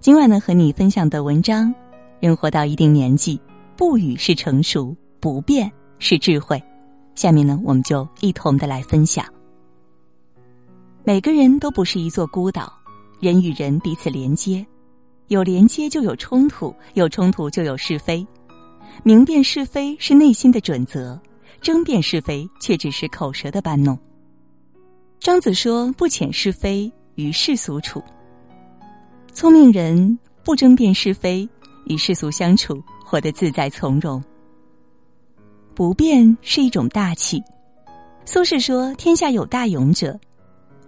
今晚呢，和你分享的文章，人活到一定年纪，不语是成熟，不变是智慧。下面呢，我们就一同的来分享。每个人都不是一座孤岛，人与人彼此连接，有连接就有冲突，有冲突就有是非。明辨是非是内心的准则，争辩是非却只是口舌的搬弄。庄子说：“不遣是非，与世俗处。”聪明人不争辩是非，与世俗相处，活得自在从容。不变是一种大气。苏轼说：“天下有大勇者，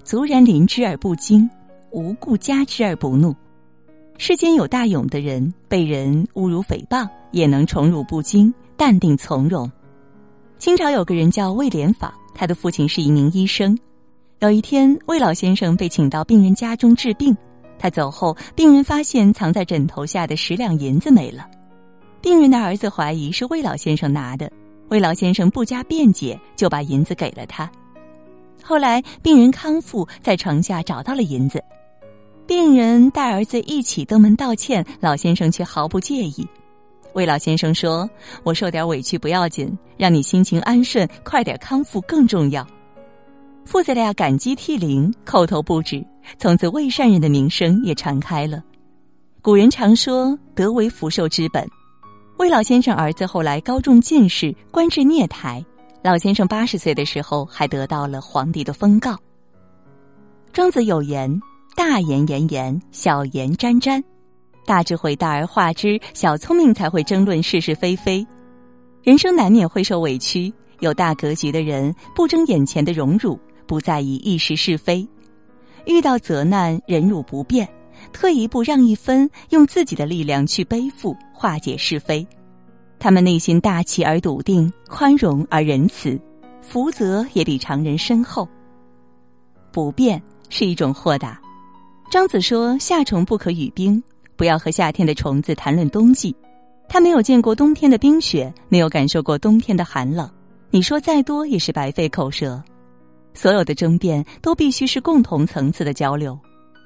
卒然临之而不惊，无故加之而不怒。”世间有大勇的人，被人侮辱诽谤，也能宠辱不惊，淡定从容。清朝有个人叫魏莲舫，他的父亲是一名医生。有一天，魏老先生被请到病人家中治病。他走后，病人发现藏在枕头下的十两银子没了。病人的儿子怀疑是魏老先生拿的，魏老先生不加辩解就把银子给了他。后来病人康复，在床下找到了银子，病人带儿子一起登门道歉，老先生却毫不介意。魏老先生说：“我受点委屈不要紧，让你心情安顺，快点康复更重要。”父子俩感激涕零，叩头不止。从此，魏善人的名声也传开了。古人常说“德为福寿之本”。魏老先生儿子后来高中进士，官至聂台。老先生八十岁的时候，还得到了皇帝的封诰。庄子有言：“大言言言，小言沾沾。大智慧大而化之，小聪明才会争论是是非非。人生难免会受委屈，有大格局的人不争眼前的荣辱，不在意一时是非。”遇到责难，忍辱不变，退一步让一分，用自己的力量去背负化解是非。他们内心大气而笃定，宽容而仁慈，福泽也比常人深厚。不变是一种豁达。庄子说：“夏虫不可语冰，不要和夏天的虫子谈论冬季。他没有见过冬天的冰雪，没有感受过冬天的寒冷。你说再多也是白费口舌。”所有的争辩都必须是共同层次的交流，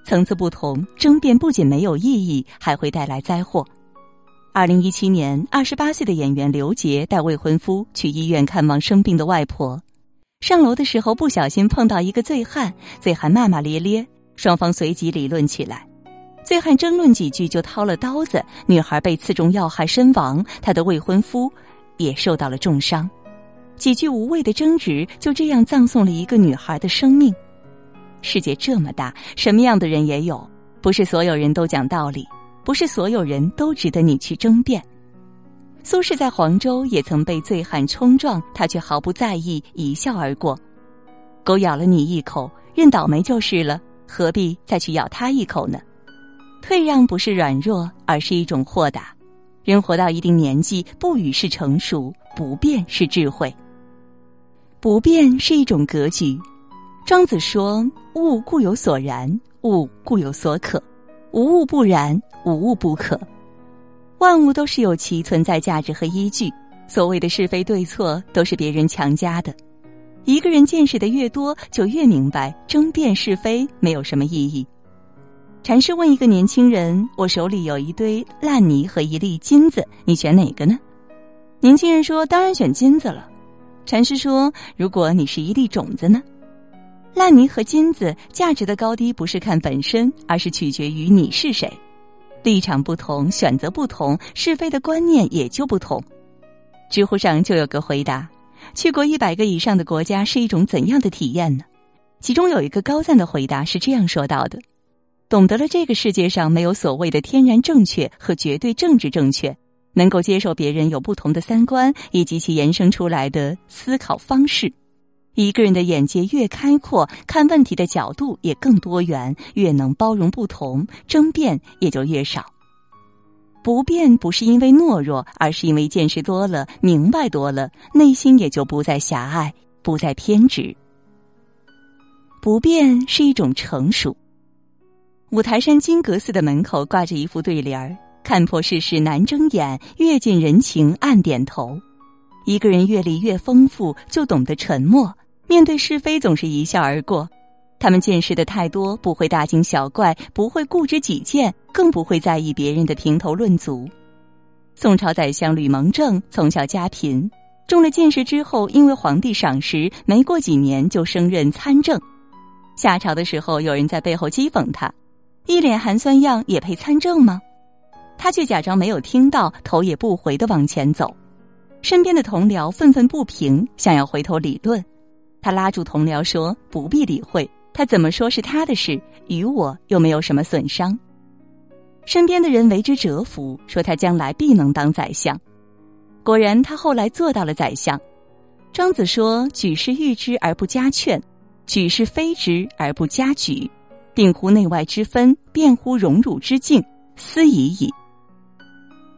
层次不同，争辩不仅没有意义，还会带来灾祸。二零一七年，二十八岁的演员刘杰带未婚夫去医院看望生病的外婆，上楼的时候不小心碰到一个醉汉，醉汉骂骂咧咧，双方随即理论起来，醉汉争论几句就掏了刀子，女孩被刺中要害身亡，她的未婚夫也受到了重伤。几句无谓的争执，就这样葬送了一个女孩的生命。世界这么大，什么样的人也有，不是所有人都讲道理，不是所有人都值得你去争辩。苏轼在黄州也曾被醉汉冲撞，他却毫不在意，一笑而过。狗咬了你一口，认倒霉就是了，何必再去咬他一口呢？退让不是软弱，而是一种豁达。人活到一定年纪，不语是成熟，不变是智慧。不变是一种格局。庄子说：“物固有所然，物固有所可。无物不然，无物不可。万物都是有其存在价值和依据。所谓的是非对错，都是别人强加的。一个人见识的越多，就越明白争辩是非没有什么意义。”禅师问一个年轻人：“我手里有一堆烂泥和一粒金子，你选哪个呢？”年轻人说：“当然选金子了。”禅师说：“如果你是一粒种子呢？烂泥和金子价值的高低不是看本身，而是取决于你是谁。立场不同，选择不同，是非的观念也就不同。”知乎上就有个回答：“去过一百个以上的国家是一种怎样的体验呢？”其中有一个高赞的回答是这样说到的：“懂得了这个世界上没有所谓的天然正确和绝对政治正确。”能够接受别人有不同的三观以及其延伸出来的思考方式，一个人的眼界越开阔，看问题的角度也更多元，越能包容不同，争辩也就越少。不变不是因为懦弱，而是因为见识多了，明白多了，内心也就不再狭隘，不再偏执。不变是一种成熟。五台山金阁寺的门口挂着一副对联儿。看破世事难睁眼，阅尽人情暗点头。一个人阅历越丰富，就懂得沉默。面对是非，总是一笑而过。他们见识的太多，不会大惊小怪，不会固执己见，更不会在意别人的评头论足。宋朝宰相吕蒙正从小家贫，中了进士之后，因为皇帝赏识，没过几年就升任参政。下朝的时候，有人在背后讥讽他，一脸寒酸样，也配参政吗？他却假装没有听到，头也不回的往前走。身边的同僚愤愤不平，想要回头理论，他拉住同僚说：“不必理会。”他怎么说是他的事，与我又没有什么损伤。身边的人为之折服，说他将来必能当宰相。果然，他后来做到了宰相。庄子说：“举世誉之而不加劝，举世非之而不加举，定乎内外之分，辩乎荣辱之境，斯已矣。”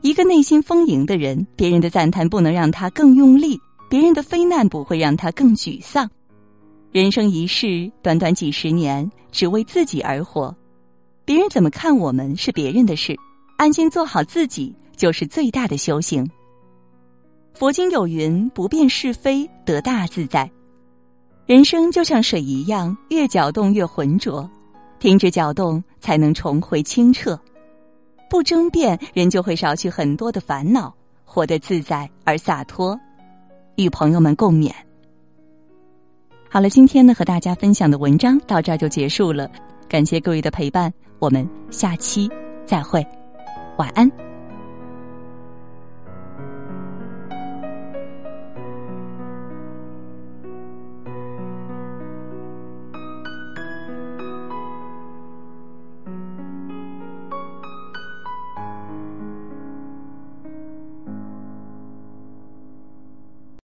一个内心丰盈的人，别人的赞叹不能让他更用力，别人的非难不会让他更沮丧。人生一世，短短几十年，只为自己而活。别人怎么看我们是别人的事，安心做好自己就是最大的修行。佛经有云：“不辨是非，得大自在。”人生就像水一样，越搅动越浑浊，停止搅动，才能重回清澈。不争辩，人就会少去很多的烦恼，活得自在而洒脱。与朋友们共勉。好了，今天呢和大家分享的文章到这儿就结束了，感谢各位的陪伴，我们下期再会，晚安。